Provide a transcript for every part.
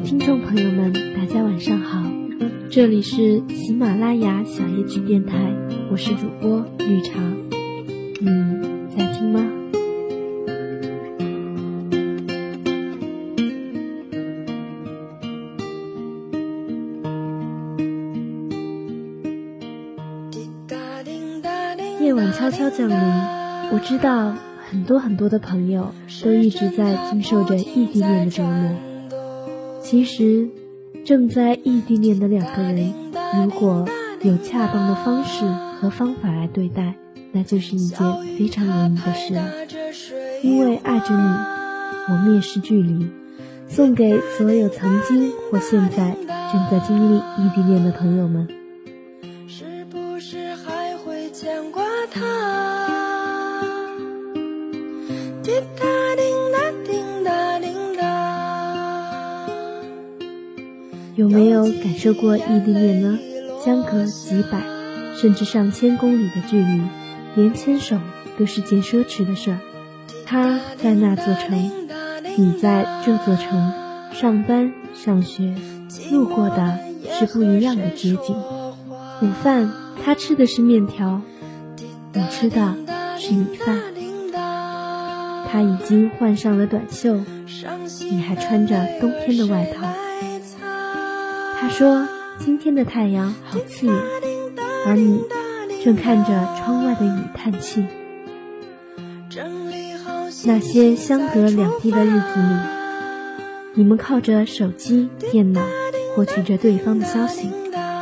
听众朋友们，大家晚上好，这里是喜马拉雅小夜曲电台，我是主播绿茶，你在听吗？夜晚悄悄降临，我知道很多很多的朋友都一直在经受着异地恋的折磨。其实，正在异地恋的两个人，如果有恰当的方式和方法来对待，那就是一件非常容易的事了。因为爱着你，我蔑视距离。送给所有曾经或现在正在经历异地恋的朋友们。是不是还会牵挂他？有感受过异地恋呢？相隔几百甚至上千公里的距离，连牵手都是件奢侈的事儿。他在那座城，你在这座城，上班上学，路过的是不一样的街景。午饭他吃的是面条，你吃的是米饭。他已经换上了短袖，你还穿着冬天的外套。说：“今天的太阳好刺眼，而你正看着窗外的雨叹气。那些相隔两地的日子里，你们靠着手机、电脑获取着对方的消息。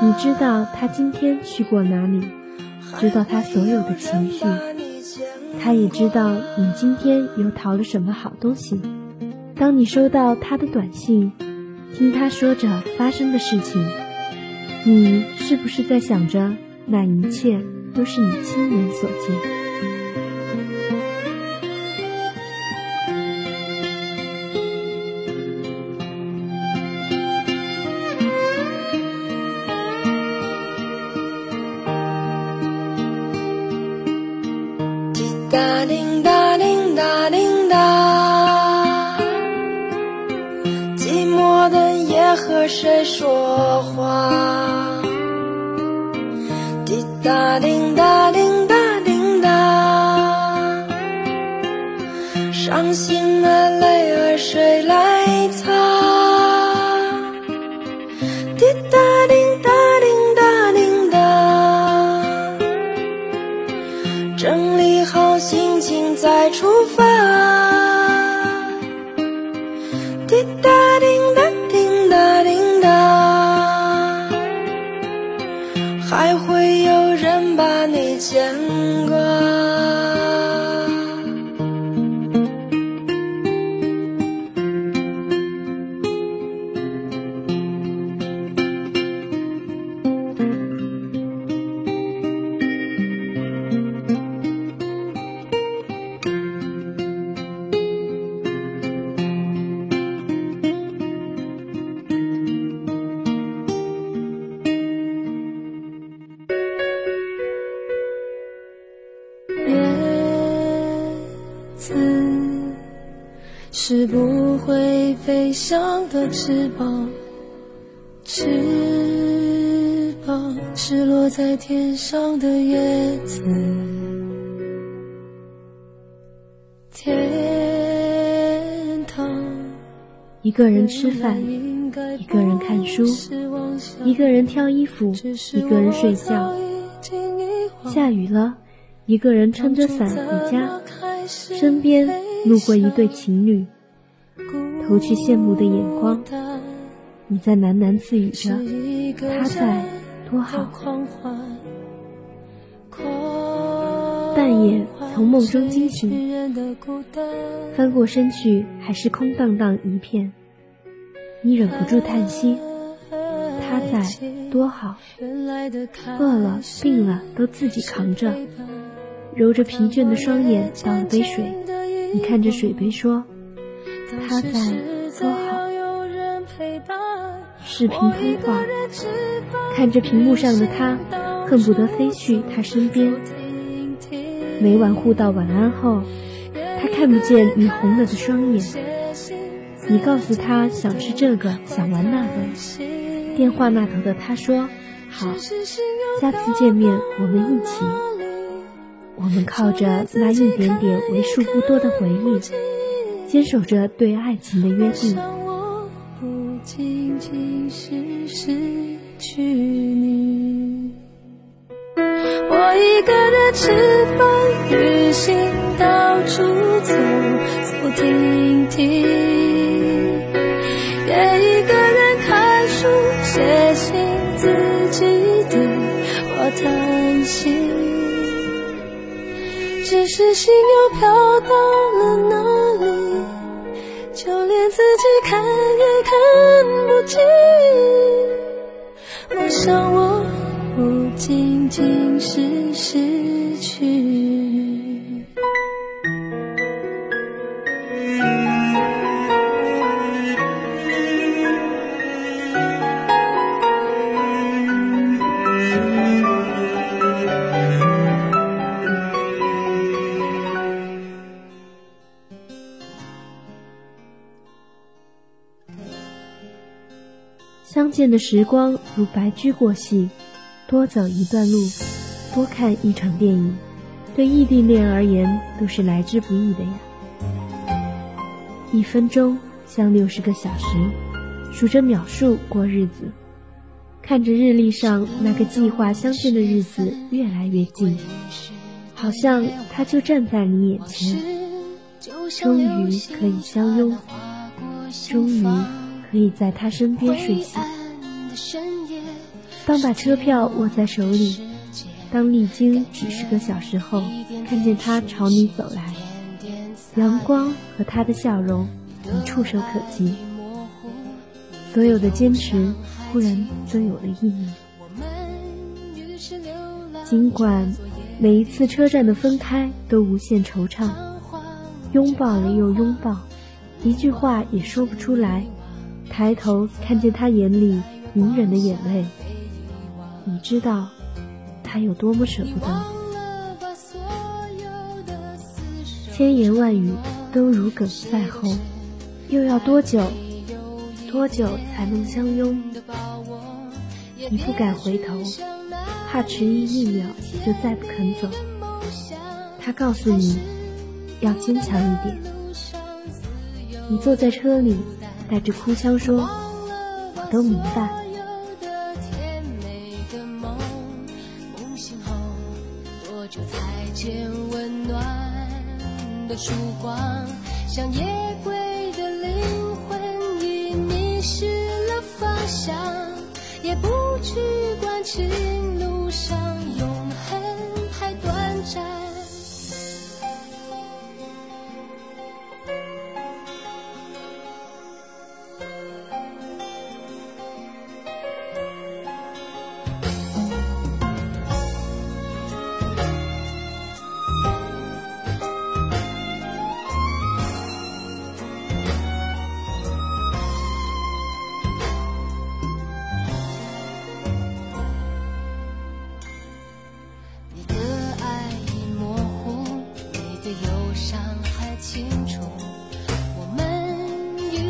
你知道他今天去过哪里，知道他所有的情绪，他也知道你今天又淘了什么好东西。当你收到他的短信。”听他说着发生的事情，你是不是在想着那一切都是你亲眼所见？滴答滴谁说话？滴答滴答滴答滴答，伤心的飞翔的翅膀，翅膀是落在天上的叶子。天堂，一个人吃饭，一个人看书，一个人挑衣服，一个人睡觉。下雨了，一个人撑着伞回家，身边路过一对情侣。投去羡慕的眼光，你在喃喃自语着：“他在多好。”半夜从梦中惊醒，翻过身去，还是空荡荡一片。你忍不住叹息：“他在多好。”饿了、病了都自己扛着，揉着疲倦的双眼，倒了杯水。你看着水杯说。他在多好，视频通话，看着屏幕上的他，恨不得飞去他身边。每晚互道晚安后，他看不见你红了的双眼，你告诉他想吃这个，想玩那个。电话那头的他说：“好，下次见面我们一起。”我们靠着那一点点为数不多的回忆，坚守着对爱情的约定。我一个人吃饭、旅行，到处走走停停，也一个人看书、写信，自己对我叹息。只是心又飘到了哪里，自己看也看不清。我想相见的时光如白驹过隙，多走一段路，多看一场电影，对异地恋而言都是来之不易的呀。一分钟像六十个小时，数着秒数过日子，看着日历上那个计划相见的日子越来越近，好像他就站在你眼前，终于可以相拥，终于。可以在他身边睡醒。当把车票握在手里，当历经几十个小时后，看见他朝你走来，阳光和他的笑容已触手可及，所有的坚持忽然都有了意义。尽管每一次车站的分开都无限惆怅，拥抱了又拥抱，一句话也说不出来。抬头看见他眼里隐忍的眼泪，你知道他有多么舍不得。千言万语都如鲠在喉，又要多久，多久才能相拥？你不敢回头，怕迟疑一秒就再不肯走。他告诉你要坚强一点。你坐在车里。带着哭腔说：“我都明白。”曙光，像夜归的灵魂已迷失了方向，也不去管情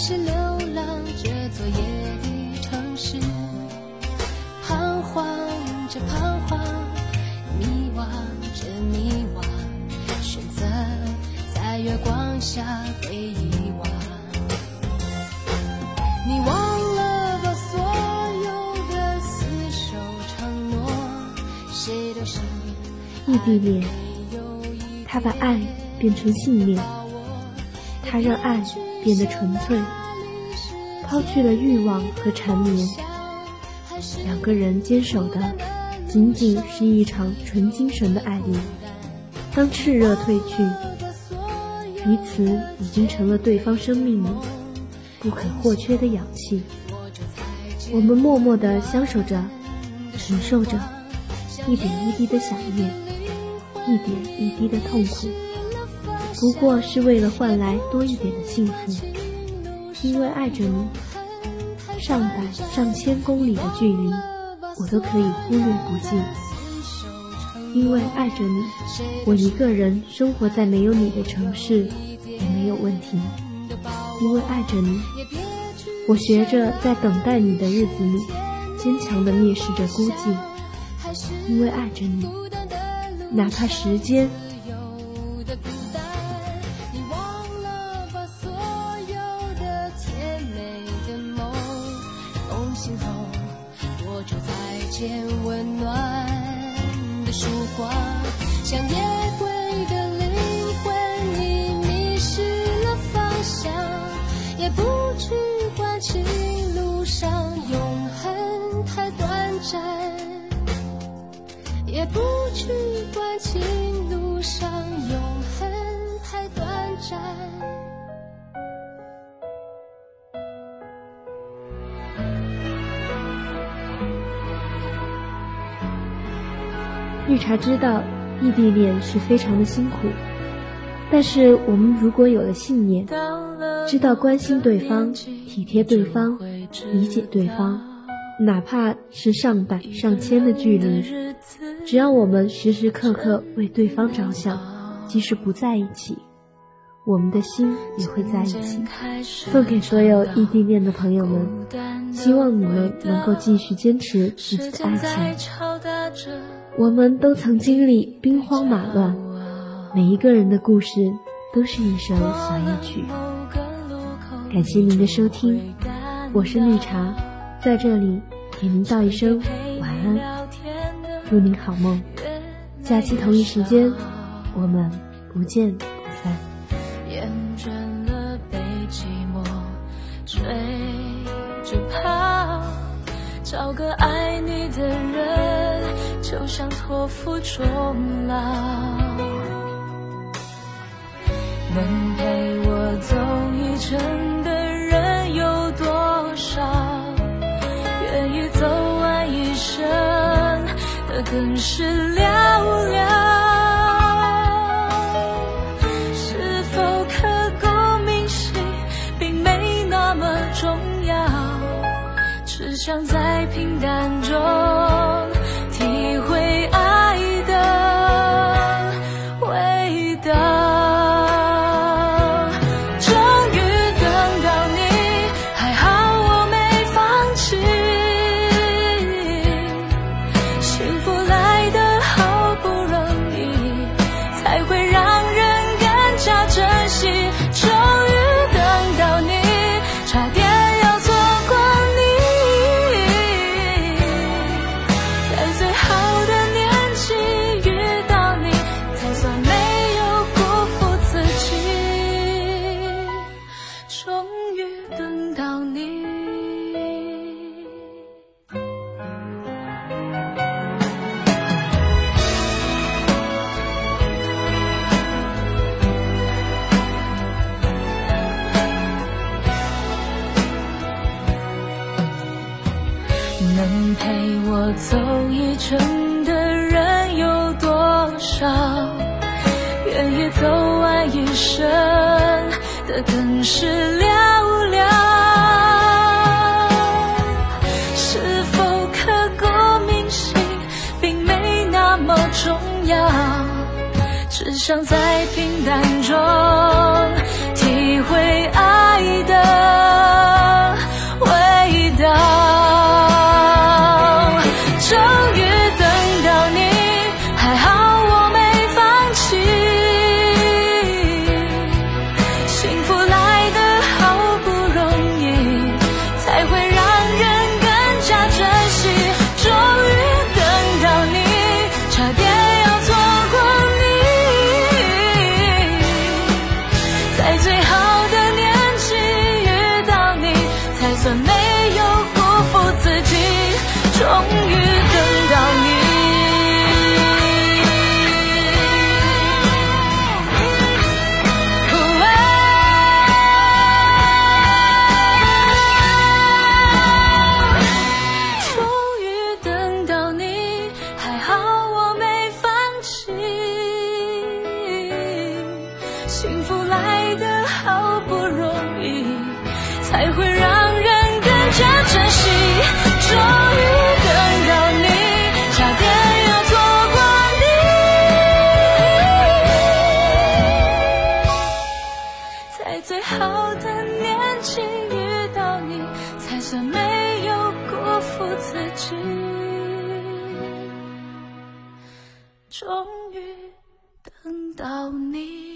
是流浪这座夜的城市，彷徨着彷徨，迷惘着迷惘，选择在月光下被遗忘。你忘了吧所有的厮守承诺，谁都是异地恋，他把爱变成信念，他让爱。变得纯粹，抛去了欲望和缠绵，两个人坚守的仅仅是一场纯精神的爱恋。当炽热褪去，彼此已经成了对方生命里不可或缺的氧气。我们默默地相守着，承受着一点一滴的想念，一点一滴的痛苦。不过是为了换来多一点的幸福，因为爱着你，上百上千公里的距离，我都可以忽略不计。因为爱着你，我一个人生活在没有你的城市也没有问题。因为爱着你。我学着在等待你的日子里，坚强地蔑视着孤寂，因为爱着你，哪怕时间。只怪情路上永恒太绿茶知道异地恋是非常的辛苦，但是我们如果有了信念，知道关心对方、体贴对方、理解对方，哪怕是上百上千的距离，只要我们时时刻刻为对方着想，即使不在一起，我们的心也会在一起。送给所有异地恋的朋友们，希望你们能够继续坚持自己的爱情。我们都曾经历兵荒马乱，每一个人的故事都是一首小夜曲。感谢您的收听，我是绿茶，在这里给您道一声晚安，祝您好梦。下期同一时间，我们不见不散。厌倦了被寂寞追着跑，找个爱你的人。就像托付终老，能陪我走一程的人有多少？更是寥想在平淡中。到你。